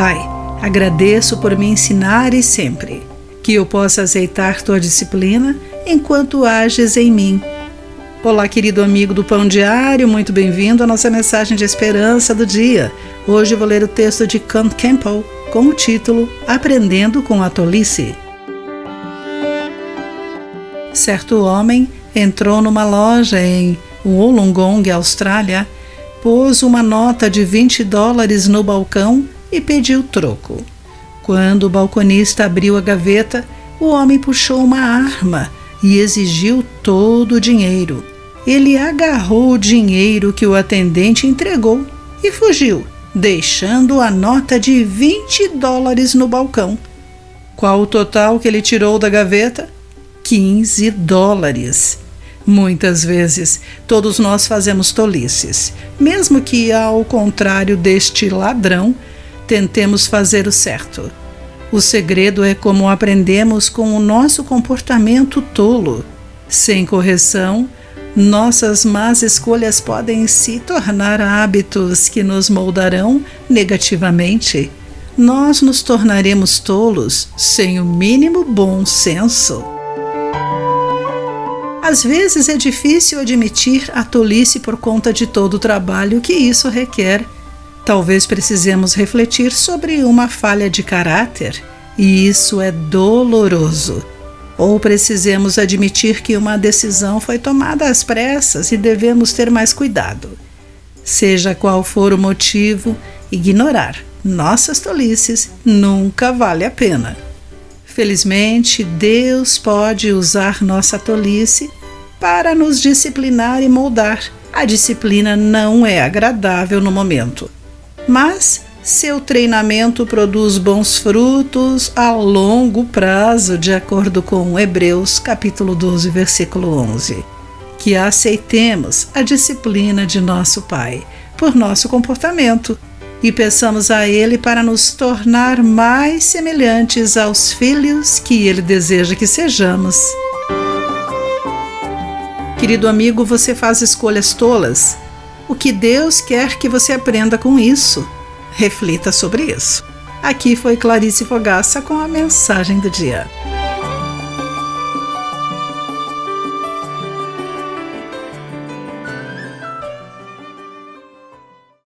Pai, agradeço por me ensinares sempre, que eu possa aceitar tua disciplina enquanto ages em mim. Olá, querido amigo do Pão Diário, muito bem-vindo à nossa mensagem de esperança do dia. Hoje vou ler o texto de Kant Campbell com o título Aprendendo com a Tolice. Certo homem entrou numa loja em Wollongong, Austrália, pôs uma nota de 20 dólares no balcão e pediu troco. Quando o balconista abriu a gaveta, o homem puxou uma arma e exigiu todo o dinheiro. Ele agarrou o dinheiro que o atendente entregou e fugiu, deixando a nota de 20 dólares no balcão. Qual o total que ele tirou da gaveta? 15 dólares. Muitas vezes, todos nós fazemos tolices, mesmo que, ao contrário deste ladrão, tentemos fazer o certo. O segredo é como aprendemos com o nosso comportamento tolo. Sem correção, nossas más escolhas podem se tornar hábitos que nos moldarão negativamente. Nós nos tornaremos tolos sem o mínimo bom senso. Às vezes é difícil admitir a tolice por conta de todo o trabalho que isso requer. Talvez precisemos refletir sobre uma falha de caráter, e isso é doloroso. Ou precisemos admitir que uma decisão foi tomada às pressas e devemos ter mais cuidado. Seja qual for o motivo, ignorar nossas tolices nunca vale a pena. Felizmente, Deus pode usar nossa tolice para nos disciplinar e moldar. A disciplina não é agradável no momento, mas seu treinamento produz bons frutos a longo prazo, de acordo com Hebreus capítulo 12, versículo 11. Que aceitemos a disciplina de nosso Pai por nosso comportamento e peçamos a Ele para nos tornar mais semelhantes aos filhos que Ele deseja que sejamos. Querido amigo, você faz escolhas tolas. O que Deus quer que você aprenda com isso? Reflita sobre isso. Aqui foi Clarice Fogaça com a mensagem do dia.